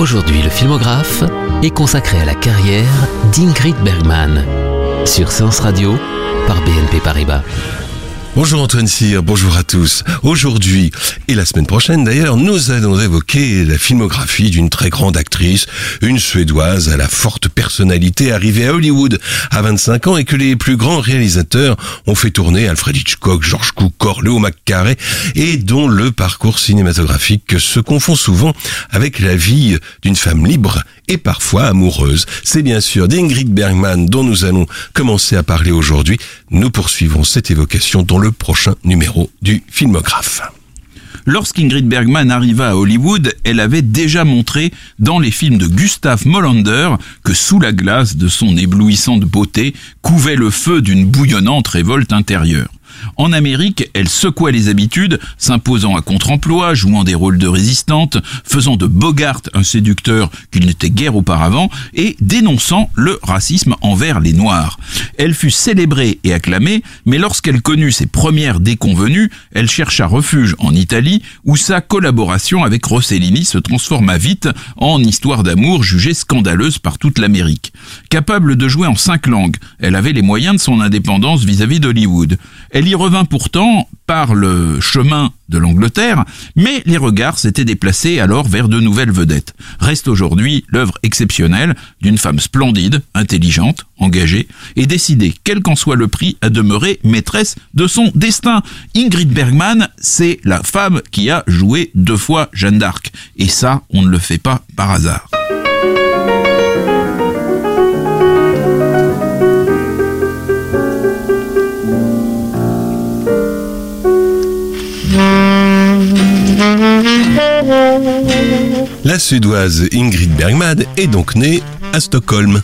Aujourd'hui, le filmographe est consacré à la carrière d'Ingrid Bergman sur Séance Radio par BNP Paribas. Bonjour Antoine Cyr, bonjour à tous. Aujourd'hui, et la semaine prochaine d'ailleurs, nous allons évoquer la filmographie d'une très grande actrice, une Suédoise à la forte personnalité arrivée à Hollywood à 25 ans et que les plus grands réalisateurs ont fait tourner Alfred Hitchcock, George Cukor, Leo McCarey et dont le parcours cinématographique se confond souvent avec la vie d'une femme libre et parfois amoureuse. C'est bien sûr d'Ingrid Bergman dont nous allons commencer à parler aujourd'hui. Nous poursuivons cette évocation dans le prochain numéro du Filmographe. Lorsqu'Ingrid Bergman arriva à Hollywood, elle avait déjà montré dans les films de Gustav Molander que sous la glace de son éblouissante beauté couvait le feu d'une bouillonnante révolte intérieure. En Amérique, elle secouait les habitudes, s'imposant à contre-emploi, jouant des rôles de résistante, faisant de Bogart un séducteur qu'il n'était guère auparavant, et dénonçant le racisme envers les Noirs. Elle fut célébrée et acclamée, mais lorsqu'elle connut ses premières déconvenues, elle chercha refuge en Italie, où sa collaboration avec Rossellini se transforma vite en histoire d'amour jugée scandaleuse par toute l'Amérique. Capable de jouer en cinq langues, elle avait les moyens de son indépendance vis-à-vis d'Hollywood. Elle y revint pourtant par le chemin de l'Angleterre, mais les regards s'étaient déplacés alors vers de nouvelles vedettes. Reste aujourd'hui l'œuvre exceptionnelle d'une femme splendide, intelligente, engagée, et décidée, quel qu'en soit le prix, à demeurer maîtresse de son destin. Ingrid Bergman, c'est la femme qui a joué deux fois Jeanne d'Arc. Et ça, on ne le fait pas par hasard. La Suédoise Ingrid Bergman est donc née à Stockholm.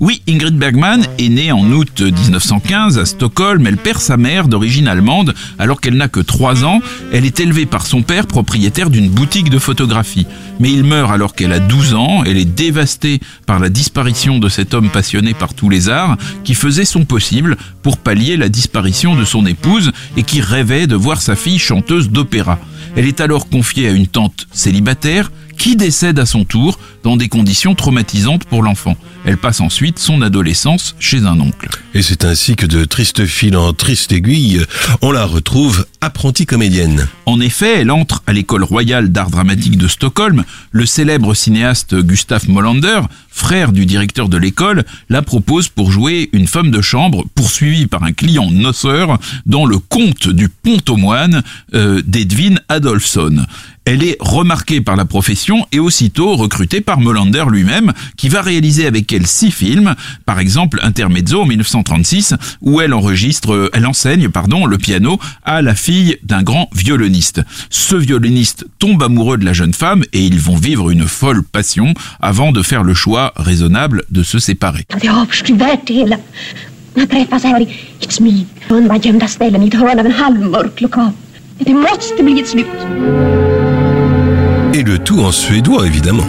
Oui, Ingrid Bergman est née en août 1915 à Stockholm. Elle perd sa mère d'origine allemande alors qu'elle n'a que 3 ans. Elle est élevée par son père, propriétaire d'une boutique de photographie. Mais il meurt alors qu'elle a 12 ans. Elle est dévastée par la disparition de cet homme passionné par tous les arts qui faisait son possible pour pallier la disparition de son épouse et qui rêvait de voir sa fille chanteuse d'opéra. Elle est alors confiée à une tante célibataire qui décède à son tour dans des conditions traumatisantes pour l'enfant. Elle passe ensuite son adolescence chez un oncle. Et c'est ainsi que de triste fil en triste aiguille, on la retrouve apprentie comédienne. En effet, elle entre à l'école royale d'art dramatique de Stockholm. Le célèbre cinéaste Gustav Molander, frère du directeur de l'école, la propose pour jouer une femme de chambre poursuivie par un client noceur dans le conte du pont aux moines euh, d'Edwin Adolphson. Elle est remarquée par la profession et aussitôt recrutée par Molander lui-même, qui va réaliser avec elle six films, par exemple Intermezzo en 1936, où elle enregistre, elle enseigne, pardon, le piano à la fille d'un grand violoniste. Ce violoniste tombe amoureux de la jeune femme et ils vont vivre une folle passion avant de faire le choix raisonnable de se séparer. Et le tout en suédois, évidemment.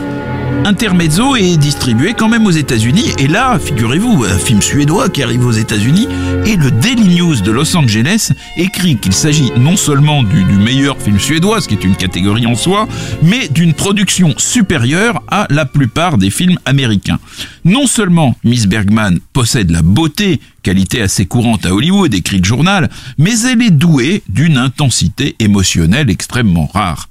Intermezzo est distribué quand même aux États-Unis. Et là, figurez-vous, un film suédois qui arrive aux États-Unis et le Daily News de Los Angeles écrit qu'il s'agit non seulement du, meilleur film suédois, ce qui est une catégorie en soi, mais d'une production supérieure à la plupart des films américains. Non seulement Miss Bergman possède la beauté, qualité assez courante à Hollywood, écrit le journal, mais elle est douée d'une intensité émotionnelle extrêmement rare.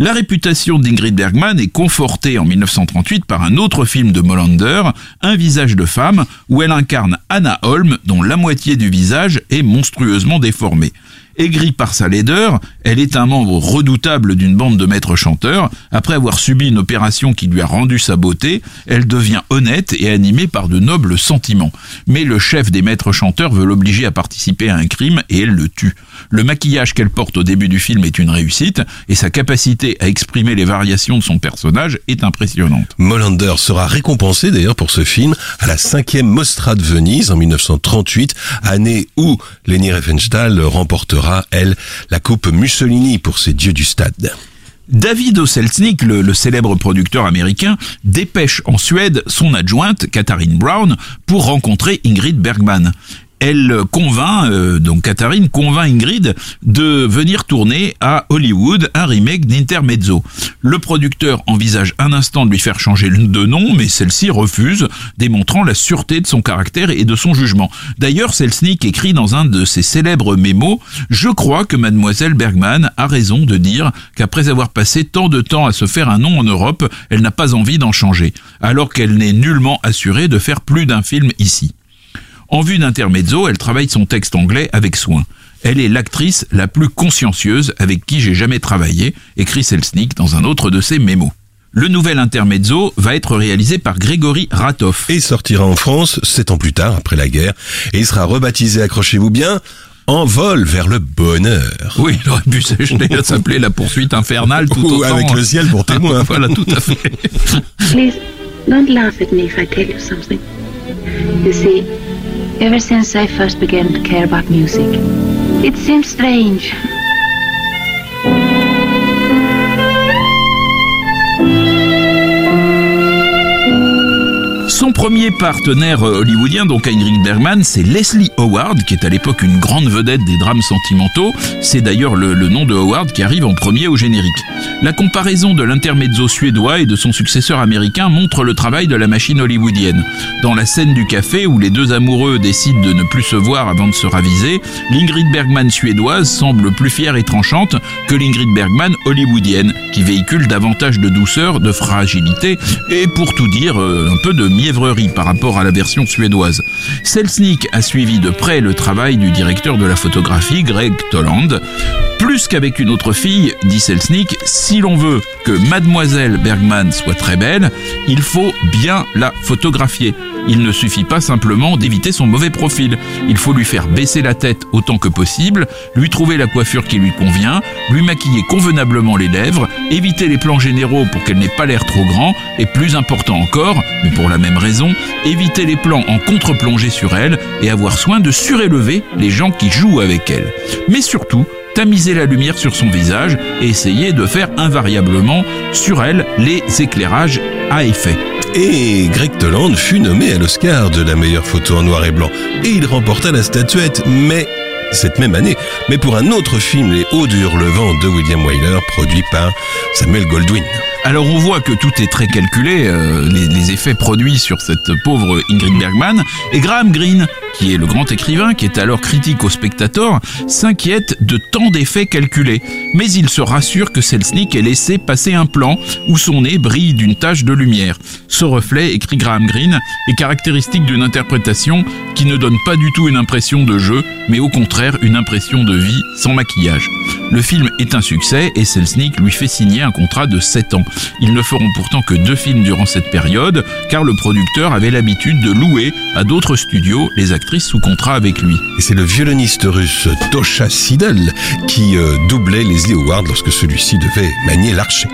La réputation d'Ingrid Bergman est confortée en 1938 par un autre film de Molander, Un visage de femme, où elle incarne Anna Holm, dont la moitié du visage est monstrueusement déformée. Aigrie par sa laideur, elle est un membre redoutable d'une bande de maîtres chanteurs. Après avoir subi une opération qui lui a rendu sa beauté, elle devient honnête et animée par de nobles sentiments. Mais le chef des maîtres chanteurs veut l'obliger à participer à un crime et elle le tue. Le maquillage qu'elle porte au début du film est une réussite et sa capacité à exprimer les variations de son personnage est impressionnante. Molander sera récompensé d'ailleurs pour ce film à la cinquième Mostra de Venise en 1938, année où Leni Riefenstahl remportera, elle, la coupe Mussolini pour ses dieux du stade. David Oselznick, le, le, célèbre producteur américain, dépêche en Suède son adjointe, Katharine Brown, pour rencontrer Ingrid Bergman elle convainc, euh, donc Katharine convainc Ingrid de venir tourner à Hollywood un remake d'Intermezzo. Le producteur envisage un instant de lui faire changer de nom, mais celle-ci refuse, démontrant la sûreté de son caractère et de son jugement. D'ailleurs, Selznick écrit dans un de ses célèbres mémos Je crois que mademoiselle Bergman a raison de dire qu'après avoir passé tant de temps à se faire un nom en Europe, elle n'a pas envie d'en changer, alors qu'elle n'est nullement assurée de faire plus d'un film ici. En vue d'intermezzo, elle travaille son texte anglais avec soin. Elle est l'actrice la plus consciencieuse avec qui j'ai jamais travaillé, écrit Selznick dans un autre de ses mémos. Le nouvel intermezzo va être réalisé par Grégory Ratov. Et sortira en France sept ans plus tard, après la guerre, et il sera rebaptisé, accrochez-vous bien, en vol vers le bonheur. Oui, il aurait pu s'appeler la poursuite infernale tout Ou avec le ciel pour témoin. voilà, tout à fait. Please, don't laugh at me if I tell you something. You see, ever since I first began to care about music, it seems strange. Son premier partenaire euh, hollywoodien, donc Ingrid Bergman, c'est Leslie Howard, qui est à l'époque une grande vedette des drames sentimentaux. C'est d'ailleurs le, nom de Howard qui arrive en premier au générique. La comparaison de l'intermezzo suédois et de son successeur américain montre le travail de la machine hollywoodienne. Dans la scène du café où les deux amoureux décident de ne plus se voir avant de se raviser, l'Ingrid Bergman suédoise semble plus fière et tranchante que l'Ingrid Bergman hollywoodienne, qui véhicule davantage de douceur, de fragilité et pour tout dire euh, un peu de par rapport à la version suédoise. Selznick a suivi de près le travail du directeur de la photographie, Greg Toland. Plus qu'avec une autre fille, dit Selznick, si l'on veut que mademoiselle Bergman soit très belle, il faut bien la photographier. Il ne suffit pas simplement d'éviter son mauvais profil. Il faut lui faire baisser la tête autant que possible, lui trouver la coiffure qui lui convient, lui maquiller convenablement les lèvres, éviter les plans généraux pour qu'elle n'ait pas l'air trop grand, et plus important encore, mais pour la même raison, éviter les plans en contre-plongée sur elle et avoir soin de surélever les gens qui jouent avec elle. Mais surtout, tamiser la lumière sur son visage et essayer de faire invariablement sur elle les éclairages à effet. Et Greg Toland fut nommé à l'Oscar de la meilleure photo en noir et blanc. Et il remporta la statuette, mais cette même année, mais pour un autre film, Les Hauts du Hurlevent de William Wyler, produit par Samuel Goldwyn. Alors on voit que tout est très calculé, euh, les, effets produits sur cette pauvre Ingrid Bergman. Et Graham Greene, qui est le grand écrivain, qui est alors critique au spectateur, s'inquiète de tant d'effets calculés. Mais il se rassure que Selznick ait laissé passer un plan où son nez brille d'une tache de lumière. Ce reflet, écrit Graham Greene, est caractéristique d'une interprétation qui ne donne pas du tout une impression de jeu, mais au contraire une impression de vie sans maquillage. Le film est un succès et Selznick lui fait signer un contrat de 7 ans. Ils ne feront pourtant que deux films durant cette période, car le producteur avait l'habitude de louer à d'autres studios les actrices sous contrat avec lui. Et c'est le violoniste russe Tosha Sidel qui euh, doublait Leslie Howard lorsque celui-ci devait manier l'archer.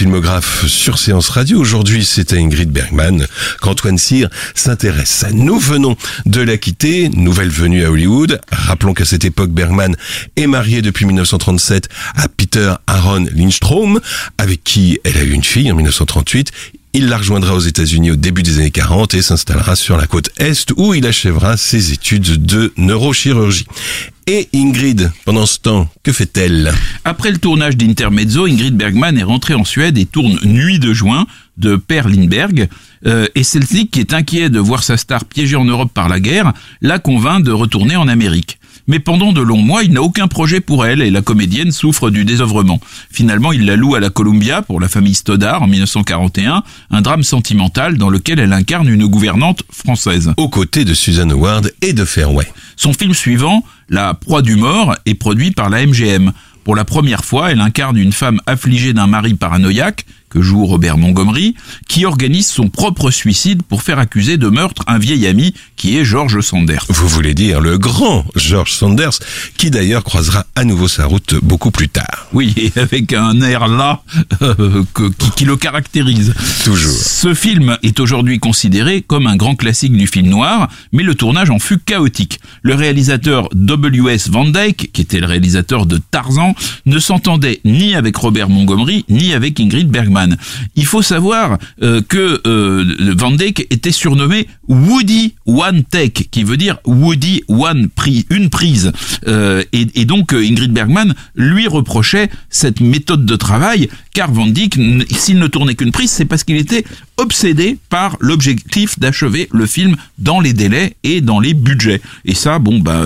Filmographe sur Séance Radio. Aujourd'hui, c'est à Ingrid Bergman qu'Antoine Cyr s'intéresse. Nous venons de la quitter, nouvelle venue à Hollywood. Rappelons qu'à cette époque, Bergman est mariée depuis 1937 à Peter Aaron Lindstrom, avec qui elle a eu une fille en 1938. Il la rejoindra aux États-Unis au début des années 40 et s'installera sur la côte Est où il achèvera ses études de neurochirurgie. Et Ingrid, pendant ce temps, que fait-elle? Après le tournage d'Intermezzo, Ingrid Bergman est rentrée en Suède et tourne Nuit de juin de Per Lindberg. Euh, et Celtic, qui est inquiet de voir sa star piégée en Europe par la guerre, la convainc de retourner en Amérique. Mais pendant de longs mois, il n'a aucun projet pour elle et la comédienne souffre du désœuvrement. Finalement, il la loue à la Columbia pour la famille Stoddard en 1941, un drame sentimental dans lequel elle incarne une gouvernante française. Aux côtés de Susan Howard et de Fairway. Son film suivant, La proie du mort, est produit par la MGM. Pour la première fois, elle incarne une femme affligée d'un mari paranoïaque, que joue Robert Montgomery, qui organise son propre suicide pour faire accuser de meurtre un vieil ami qui est George Sanders. Vous voulez dire le grand George Sanders, qui d'ailleurs croisera à nouveau sa route beaucoup plus tard. Oui, et avec un air là euh, qui, qui, le caractérise. Toujours. Ce film est aujourd'hui considéré comme un grand classique du film noir, mais le tournage en fut chaotique. Le réalisateur W.S. Van Dyke, qui était le réalisateur de Tarzan, ne s'entendait ni avec Robert Montgomery, ni avec Ingrid Bergman. Il faut savoir euh, que euh, Van Dyke était surnommé Woody One Take, qui veut dire Woody One Prise, une prise. Euh, et, donc Ingrid Bergman lui reprochait cette méthode de travail, car Van Dyke, s'il ne tournait qu'une prise, c'est parce qu'il était obsédé par l'objectif d'achever le film dans les délais et dans les budgets. Et ça, bon, bah,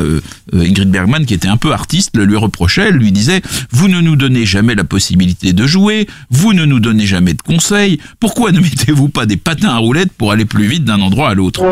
Ingrid Bergman, qui était un peu artiste, le lui reprochait, elle lui disait, vous ne nous donnez jamais la possibilité de jouer, vous ne nous donnez jamais de conseils, pourquoi ne mettez-vous pas des patins à roulettes pour aller plus vite d'un endroit à l'autre?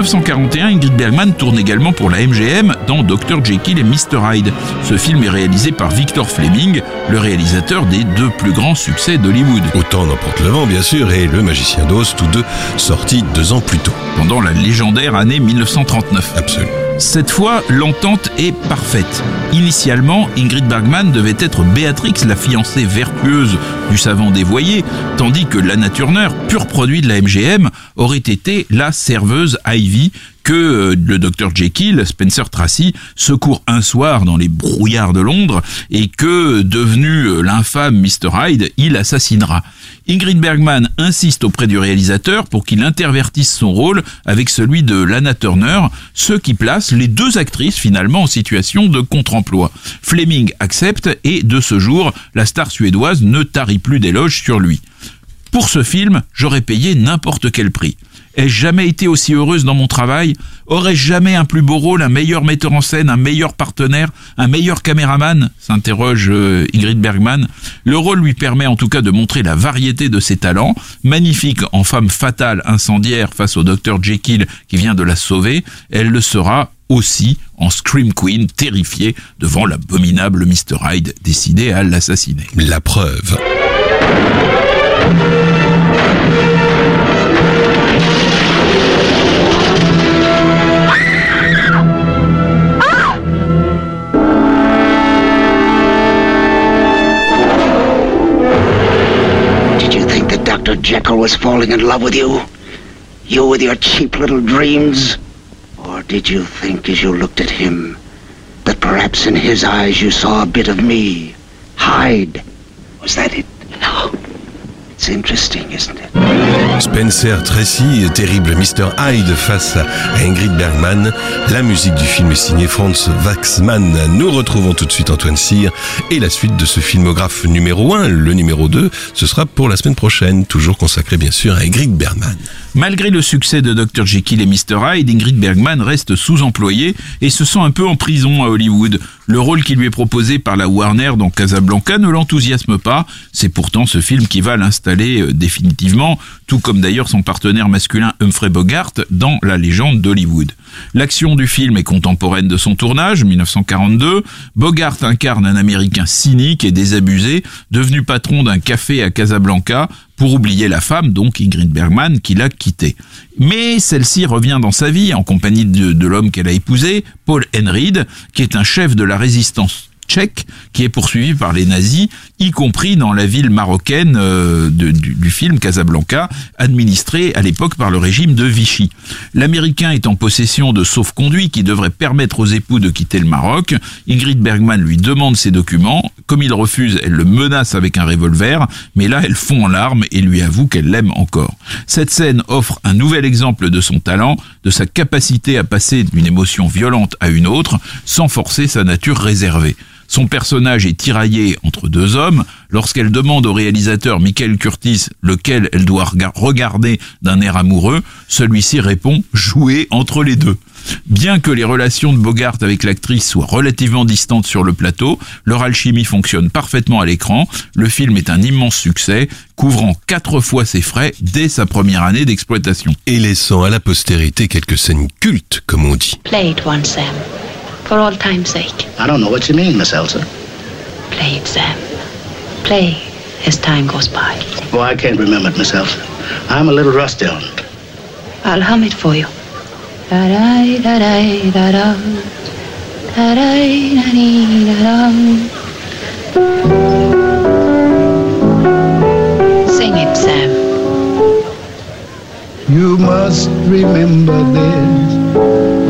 1941, Ingrid Bergman tourne également pour la MGM dans Dr. Jekyll et Mr. Hyde. Ce film est réalisé par Victor Fleming, le réalisateur des deux plus grands succès d'Hollywood. Autant n'importe le vent, bien sûr, et Le Magicien d'Oz, tous deux sortis deux ans plus tôt. Pendant la légendaire année 1939. Absolument. Cette fois, l'entente est parfaite. Initialement, Ingrid Bergman devait être Béatrix, la fiancée vertueuse du savant dévoyé, tandis que Lana Turner, pur produit de la MGM, aurait été la serveuse Ivy que euh, le docteur Jekyll, Spencer Tracy, secourt un soir dans les brouillards de Londres et que, devenu euh, l'infâme Mr. Hyde, il assassinera. Ingrid Bergman insiste auprès du réalisateur pour qu'il intervertisse son rôle avec celui de Lana Turner, ce qui place les deux actrices finalement en situation de contre-emploi. Fleming accepte et de ce jour, la star suédoise ne tarit plus d'éloges sur lui. Pour ce film, j'aurais payé n'importe quel prix. Ai-je jamais été aussi heureuse dans mon travail Aurais-je jamais un plus beau rôle, un meilleur metteur en scène, un meilleur partenaire, un meilleur caméraman s'interroge euh, Ingrid Bergman. Le rôle lui permet en tout cas de montrer la variété de ses talents. Magnifique en femme fatale, incendiaire face au docteur Jekyll qui vient de la sauver, elle le sera aussi en Scream Queen, terrifiée devant l'abominable Mr. Hyde décidé à l'assassiner. La preuve. Dr. Jekyll was falling in love with you? You with your cheap little dreams? Or did you think as you looked at him that perhaps in his eyes you saw a bit of me? Hyde. Was that it? No. It's interesting, isn't it? Spencer Tracy, terrible Mr. Hyde face à Ingrid Bergman. La musique du film est signée Franz Waxman. Nous retrouvons tout de suite Antoine Cyr et la suite de ce filmographe numéro 1, le numéro 2, ce sera pour la semaine prochaine, toujours consacré bien sûr à Ingrid Bergman. Malgré le succès de Dr. Jekyll et Mr. Hyde, Ingrid Bergman reste sous-employée et se sent un peu en prison à Hollywood. Le rôle qui lui est proposé par la Warner dans Casablanca ne l'enthousiasme pas. C'est pourtant ce film qui va l'installer euh, définitivement, tout comme d'ailleurs son partenaire masculin Humphrey Bogart dans La légende d'Hollywood. L'action du film est contemporaine de son tournage, 1942. Bogart incarne un Américain cynique et désabusé, devenu patron d'un café à Casablanca, pour oublier la femme, donc Ingrid Bergman, qui l'a quitté. Mais celle-ci revient dans sa vie en compagnie de, l'homme qu'elle a épousé, Paul Henreid, qui est un chef de la résistance tchèque qui est poursuivi par les nazis, y compris dans la ville marocaine euh, du, film Casablanca, administrée à l'époque par le régime de Vichy. L'Américain est en possession de sauf-conduit qui devrait permettre aux époux de quitter le Maroc. Ingrid Bergman lui demande ses documents. Comme il refuse, elle le menace avec un revolver, mais là elle fond en larmes et lui avoue qu'elle l'aime encore. Cette scène offre un nouvel exemple de son talent, de sa capacité à passer d'une émotion violente à une autre, sans forcer sa nature réservée. Son personnage est tiraillé entre deux hommes. Lorsqu'elle demande au réalisateur Michael Curtis lequel elle doit regarder d'un air amoureux, celui-ci répond jouer entre les deux. Bien que les relations de Bogart avec l'actrice soient relativement distantes sur le plateau, leur alchimie fonctionne parfaitement à l'écran. Le film est un immense succès, couvrant quatre fois ses frais dès sa première année d'exploitation. Et laissant à la postérité quelques scènes cultes, comme on dit. Play it once, Sam. For all time's sake. I don't know what you mean, Miss Elsa. Play it, Sam. Play as time goes by. Oh, I can't remember it, Miss Elsa. I'm a little rusty on it. I'll hum it for you. Da-da, da-da, da-da. Da-da, da-dee, da-da. Sing it, Sam. You must remember this.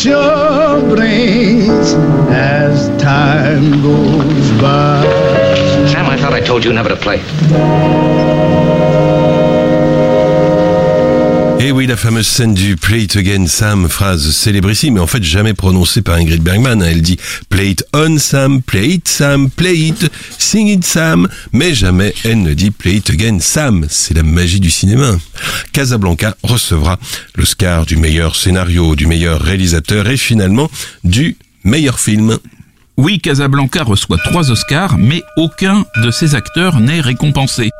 Future brings as time goes by. Sam, I thought I told you never to play. Et oui, la fameuse scène du Play it again, Sam, phrase célébrissime, mais en fait jamais prononcée par Ingrid Bergman. Elle dit Play it on, Sam, play it, Sam, play it, sing it, Sam, mais jamais elle ne dit Play it again, Sam. C'est la magie du cinéma. Casablanca recevra l'Oscar du meilleur scénario, du meilleur réalisateur et finalement du meilleur film. Oui, Casablanca reçoit trois Oscars, mais aucun de ses acteurs n'est récompensé.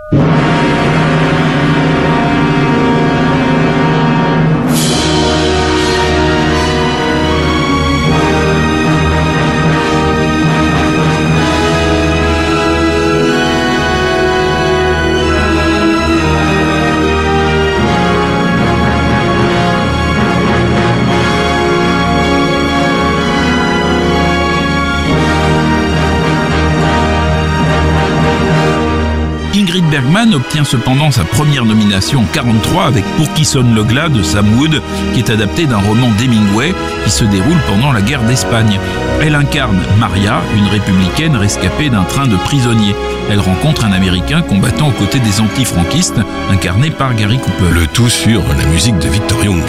Bergman obtient cependant sa première nomination en 43 avec Pour qui sonne le glas de Sam Wood, qui est adapté d'un roman d'Hemingway qui se déroule pendant la guerre d'Espagne. Elle incarne Maria, une républicaine rescapée d'un train de prisonniers. Elle rencontre un Américain combattant aux côtés des antifranquistes, incarné par Gary Cooper. Le tout sur la musique de Victor Young.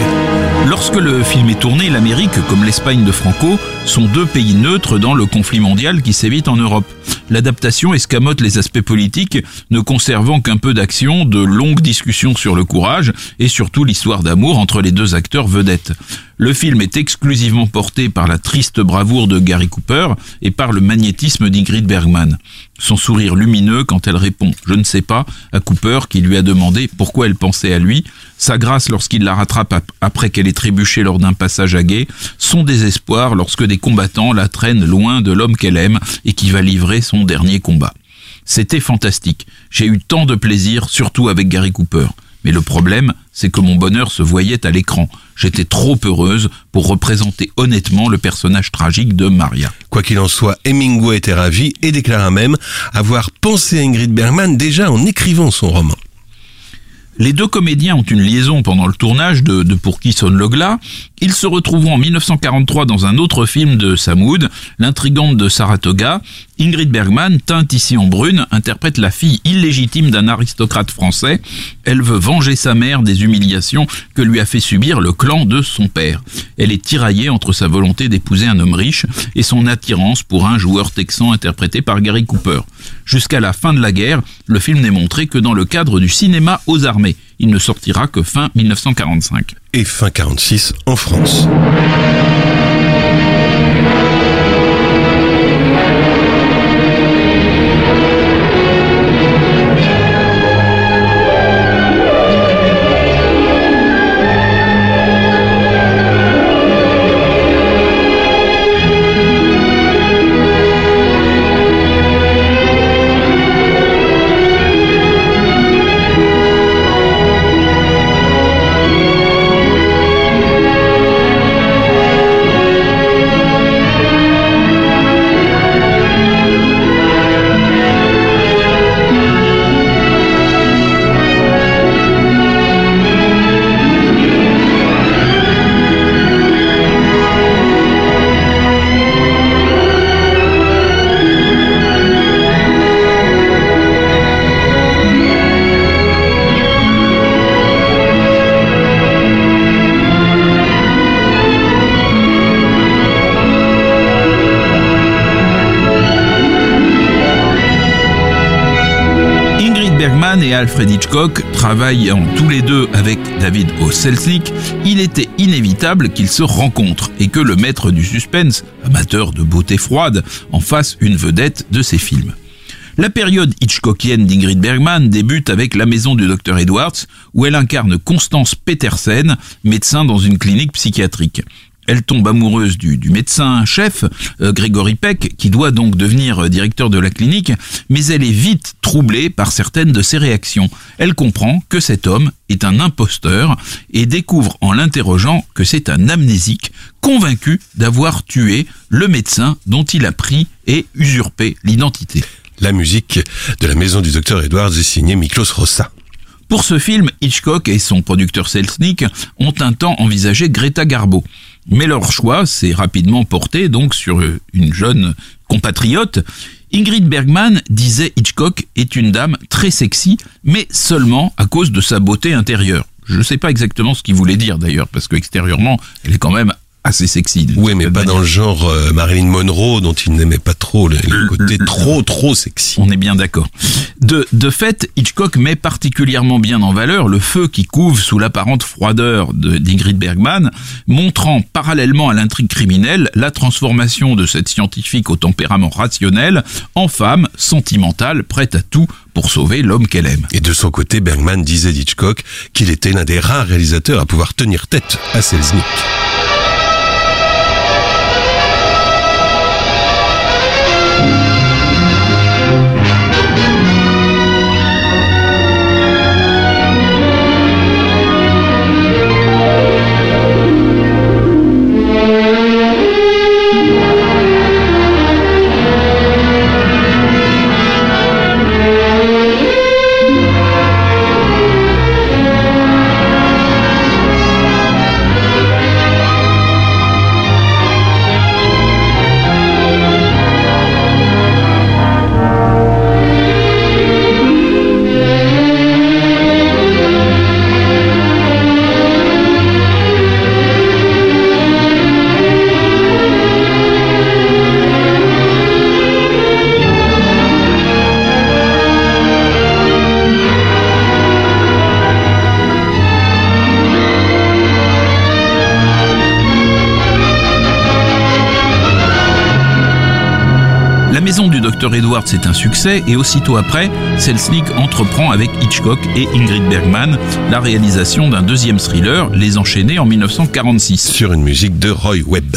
Lorsque le film est tourné, l'Amérique, comme l'Espagne de Franco, sont deux pays neutres dans le conflit mondial qui sévit en Europe. L'adaptation escamote les aspects politiques, ne conservant qu'un peu d'action, de longues discussions sur le courage et surtout l'histoire d'amour entre les deux acteurs vedettes. Le film est exclusivement porté par la triste bravoure de Gary Cooper et par le magnétisme d'Ingrid Bergman. Son sourire lumineux quand elle répond « je ne sais pas » à Cooper qui lui a demandé pourquoi elle pensait à lui, sa grâce lorsqu'il la rattrape après qu'elle ait trébuché lors d'un passage à guet, son désespoir lorsque des combattants la traînent loin de l'homme qu'elle aime et qui va livrer son dernier combat. C'était fantastique. J'ai eu tant de plaisir, surtout avec Gary Cooper. Mais le problème, c'est que mon bonheur se voyait à l'écran. J'étais trop heureuse pour représenter honnêtement le personnage tragique de Maria. Quoi qu'il en soit, Hemingway était ravi et déclara même avoir pensé à Ingrid Bergman déjà en écrivant son roman. Les deux comédiens ont une liaison pendant le tournage de, de Pour qui sonne le glas. Ils se retrouveront en 1943 dans un autre film de Sam Wood, L'intrigante de Saratoga. Ingrid Bergman, teinte ici en brune, interprète la fille illégitime d'un aristocrate français. Elle veut venger sa mère des humiliations que lui a fait subir le clan de son père. Elle est tiraillée entre sa volonté d'épouser un homme riche et son attirance pour un joueur texan interprété par Gary Cooper. Jusqu'à la fin de la guerre, le film n'est montré que dans le cadre du cinéma aux armées. Il ne sortira que fin 1945. Et fin 46 en France. Alfred Hitchcock travaillant tous les deux avec David O. Selznick, il était inévitable qu'ils se rencontrent et que le maître du suspense, amateur de beauté froide, en fasse une vedette de ses films. La période Hitchcockienne d'Ingrid Bergman débute avec La Maison du Dr Edwards, où elle incarne Constance Petersen, médecin dans une clinique psychiatrique. Elle tombe amoureuse du, du médecin-chef, euh, Grégory Peck, qui doit donc devenir euh, directeur de la clinique, mais elle est vite troublée par certaines de ses réactions. Elle comprend que cet homme est un imposteur et découvre en l'interrogeant que c'est un amnésique, convaincu d'avoir tué le médecin dont il a pris et usurpé l'identité. La musique de la maison du docteur Edwards est signée Miklos Rossa. Pour ce film, Hitchcock et son producteur Selznick ont un temps envisagé Greta Garbo. Mais leur choix s'est rapidement porté donc sur une jeune compatriote. Ingrid Bergman disait Hitchcock est une dame très sexy, mais seulement à cause de sa beauté intérieure. Je ne sais pas exactement ce qu'il voulait dire d'ailleurs, parce que extérieurement, elle est quand même assez sexy. Oui, mais pas dans le genre euh, Marilyn Monroe dont il n'aimait pas trop le, le côté le- trop trop sexy. On est bien d'accord. De, de fait, Hitchcock met particulièrement bien en valeur le feu qui couve sous l'apparente froideur de- d'Ingrid Bergman, montrant parallèlement à l'intrigue criminelle la transformation de cette scientifique au tempérament rationnel en femme sentimentale prête à tout pour sauver l'homme qu'elle aime. Et de son côté, Bergman disait d'Hitchcock qu'il était l'un des rares réalisateurs à pouvoir tenir tête à Selznick. Docteur Edwards est un succès et aussitôt après, Selznick entreprend avec Hitchcock et Ingrid Bergman la réalisation d'un deuxième thriller, Les Enchaînés en 1946. Sur une musique de Roy Webb.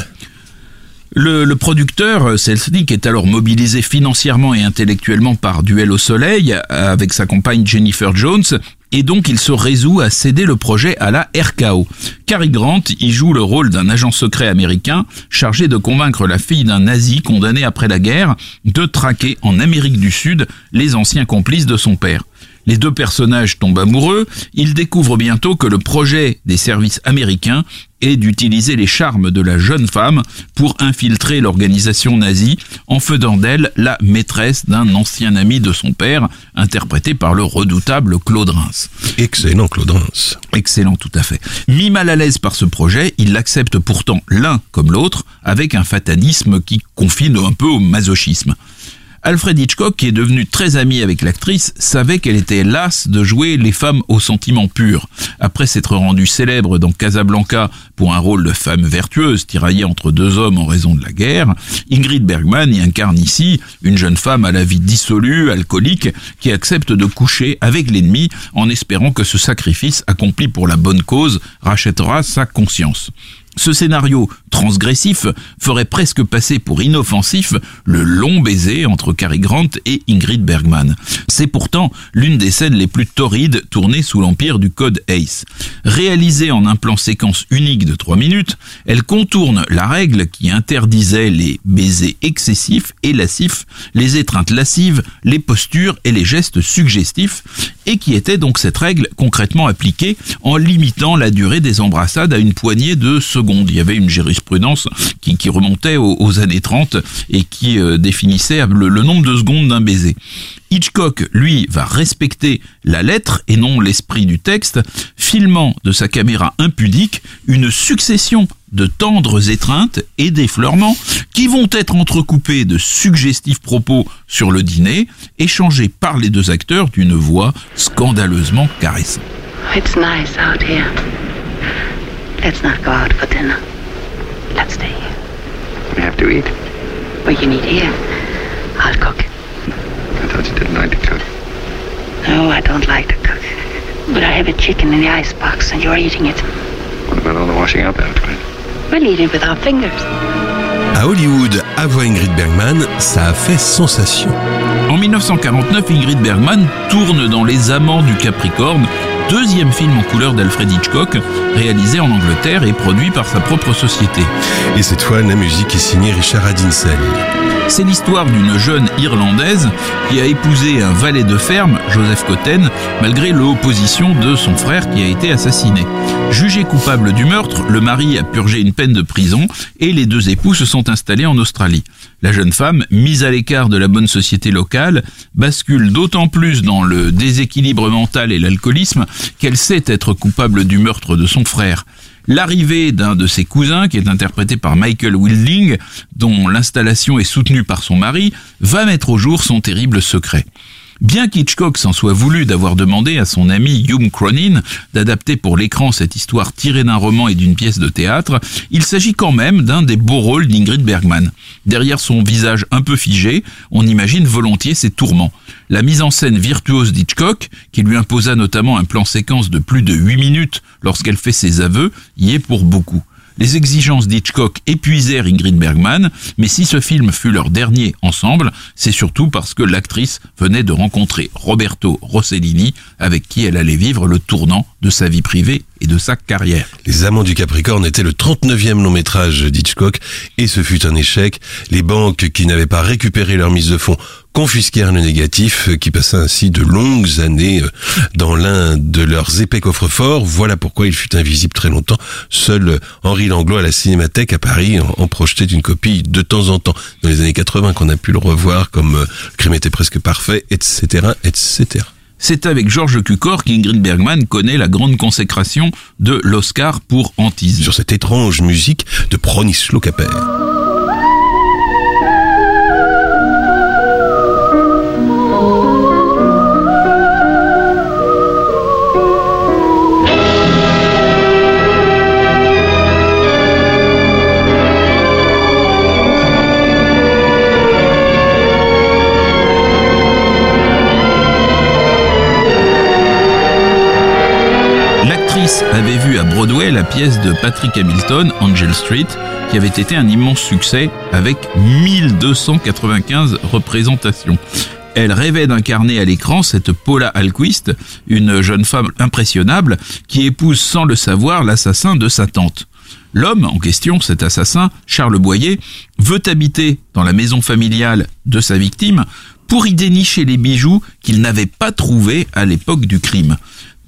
Le, le producteur euh, Selznick est alors mobilisé financièrement et intellectuellement par Duel au Soleil euh, avec sa compagne Jennifer Jones et donc il se résout à céder le projet à la RKO. Cary Grant y joue le rôle d'un agent secret américain chargé de convaincre la fille d'un nazi condamné après la guerre de traquer en Amérique du Sud les anciens complices de son père. Les deux personnages tombent amoureux, ils découvrent bientôt que le projet des services américains est d'utiliser les charmes de la jeune femme pour infiltrer l'organisation nazie en faisant d'elle la maîtresse d'un ancien ami de son père, interprété par le redoutable Claude Reims. Excellent Claude Reims. Excellent, tout à fait. Mis mal à l'aise par ce projet, il l'accepte pourtant l'un comme l'autre, avec un fatalisme qui confine un peu au masochisme. Alfred Hitchcock, qui est devenu très ami avec l'actrice, savait qu'elle était lasse de jouer les femmes aux sentiments purs. Après s'être rendue célèbre dans Casablanca pour un rôle de femme vertueuse tiraillée entre deux hommes en raison de la guerre, Ingrid Bergman y incarne ici une jeune femme à la vie dissolue, alcoolique, qui accepte de coucher avec l'ennemi en espérant que ce sacrifice accompli pour la bonne cause rachètera sa conscience. Ce scénario transgressif ferait presque passer pour inoffensif le long baiser entre Cary Grant et Ingrid Bergman. C'est pourtant l'une des scènes les plus torrides tournées sous l'empire du code ACE. Réalisée en un plan séquence unique de 3 minutes, elle contourne la règle qui interdisait les baisers excessifs et lascifs, les étreintes lascives, les postures et les gestes suggestifs, et qui était donc cette règle concrètement appliquée en limitant la durée des embrassades à une poignée de secondes. Il y avait une jurisprudence qui, remontait aux, années 30 et qui euh, définissait le, nombre de secondes d'un baiser. Hitchcock, lui, va respecter la lettre et non l'esprit du texte, filmant de sa caméra impudique une succession de tendres étreintes et d'effleurements qui vont être entrecoupés de suggestifs propos sur le dîner, échangés par les deux acteurs d'une voix scandaleusement caressante. Let's not go out for dinner. Let's stay here. We have to eat. We can eat here. I'll cook. I thought you didn't like to cook. No, I don't like to cook. But I have a chicken in the icebox and you're eating it. What about all the washing up after it? We'll eat it with our fingers. À Hollywood, avoir Ingrid Bergman, ça a fait sensation. En 1949, Ingrid Bergman tourne dans Les Amants du Capricorne, deuxième film en couleur d'Alfred Hitchcock, réalisé en Angleterre et produit par sa propre société. Et cette fois, la musique est signée Richard Adinsel. C'est l'histoire d'une jeune Irlandaise qui a épousé un valet de ferme, Joseph Cotten, malgré l'opposition de son frère qui a été assassiné. Jugé coupable du meurtre, le mari a purgé une peine de prison et les deux époux se sont installés en Australie. La jeune femme, mise à l'écart de la bonne société locale, bascule d'autant plus dans le déséquilibre mental et l'alcoolisme qu'elle sait être coupable du meurtre de son frère. L'arrivée d'un de ses cousins, qui est interprété par Michael Wilding, dont l'installation est soutenue par son mari, va mettre au jour son terrible secret. Bien qu'Hitchcock s'en soit voulu d'avoir demandé à son ami Hume Cronin d'adapter pour l'écran cette histoire tirée d'un roman et d'une pièce de théâtre, il s'agit quand même d'un des beaux rôles d'Ingrid Bergman. Derrière son visage un peu figé, on imagine volontiers ses tourments. La mise en scène virtuose d'Hitchcock, qui lui imposa notamment un plan séquence de plus de 8 minutes lorsqu'elle fait ses aveux, y est pour beaucoup. Les exigences d'Hitchcock épuisèrent Ingrid Bergman, mais si ce film fut leur dernier ensemble, c'est surtout parce que l'actrice venait de rencontrer Roberto Rossellini, avec qui elle allait vivre le tournant de sa vie privée et de sa carrière. Les Amants du Capricorne était le 39e long métrage d'Hitchcock et ce fut un échec. Les banques qui n'avaient pas récupéré leur mise de fonds confisquèrent le négatif qui passa ainsi de longues années euh, dans l'un de leurs épais coffres-forts. Voilà pourquoi il fut invisible très longtemps. Seul Henri Langlois à la Cinémathèque à Paris en, projetait une copie de temps en temps. Dans les années 80 qu'on a pu le revoir comme euh, le crime était presque parfait, etc., etc. C'est avec Georges Cukor qu'Ingrid Bergman connaît la grande consécration de l'Oscar pour Antise. Sur cette étrange musique de Pronislo Avait vu à Broadway la pièce de Patrick Hamilton, Angel Street, qui avait été un immense succès avec 1295 représentations. Elle rêvait d'incarner à l'écran cette Paula Alquist, une jeune femme impressionnable qui épouse sans le savoir l'assassin de sa tante. L'homme en question, cet assassin, Charles Boyer, veut habiter dans la maison familiale de sa victime pour y dénicher les bijoux qu'il n'avait pas trouvés à l'époque du crime.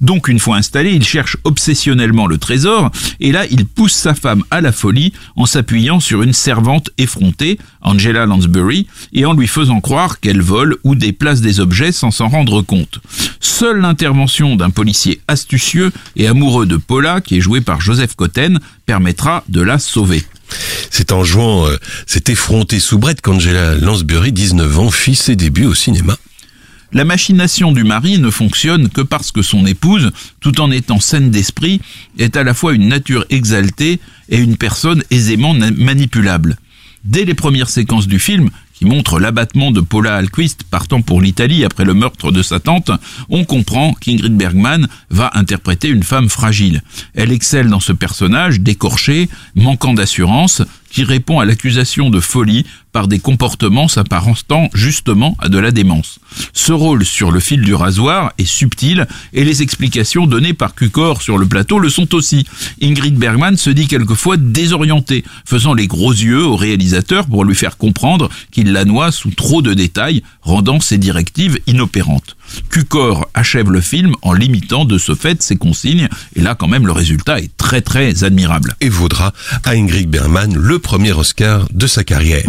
Donc une fois installé, il cherche obsessionnellement le trésor, et là il pousse sa femme à la folie en s'appuyant sur une servante effrontée, Angela Lansbury, et en lui faisant croire qu'elle vole ou déplace des objets sans s'en rendre compte. Seule l'intervention d'un policier astucieux et amoureux de Paula, qui est joué par Joseph Cotten, permettra de la sauver. C'est en jouant euh, cet effronté soubrette qu'Angela Lansbury, 19 ans, fit ses débuts au cinéma. La machination du mari ne fonctionne que parce que son épouse, tout en étant saine d'esprit, est à la fois une nature exaltée et une personne aisément manipulable. Dès les premières séquences du film, qui montrent l'abattement de Paula Alquist partant pour l'Italie après le meurtre de sa tante, on comprend qu'Ingrid Bergman va interpréter une femme fragile. Elle excelle dans ce personnage, décorché, manquant d'assurance, qui répond à l'accusation de folie par des comportements s'apparentant justement à de la démence. Ce rôle sur le fil du rasoir est subtil et les explications données par Cucor sur le plateau le sont aussi. Ingrid Bergman se dit quelquefois désorientée, faisant les gros yeux au réalisateur pour lui faire comprendre qu'il la noie sous trop de détails, rendant ses directives inopérantes. Cucor achève le film en limitant de ce fait ses consignes, et là quand même le résultat est très très admirable. Et vaudra à Ingrid Bergman le premier Oscar de sa carrière.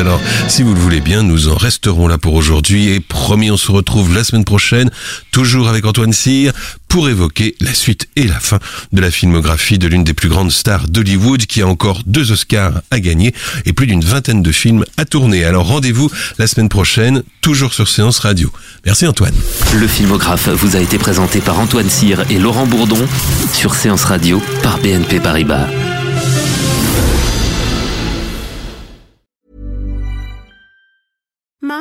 Alors, si vous le voulez bien, nous en resterons là pour aujourd'hui et promis, on se retrouve la semaine prochaine, toujours avec Antoine Cyr, pour évoquer la suite et la fin de la filmographie de l'une des plus grandes stars d'Hollywood qui a encore deux Oscars à gagner et plus d'une vingtaine de films à tourner. Alors rendez-vous la semaine prochaine, toujours sur Séance Radio. Merci Antoine. Le filmographe vous a été présenté par Antoine Cyr et Laurent Bourdon sur Séance Radio par BNP Paribas.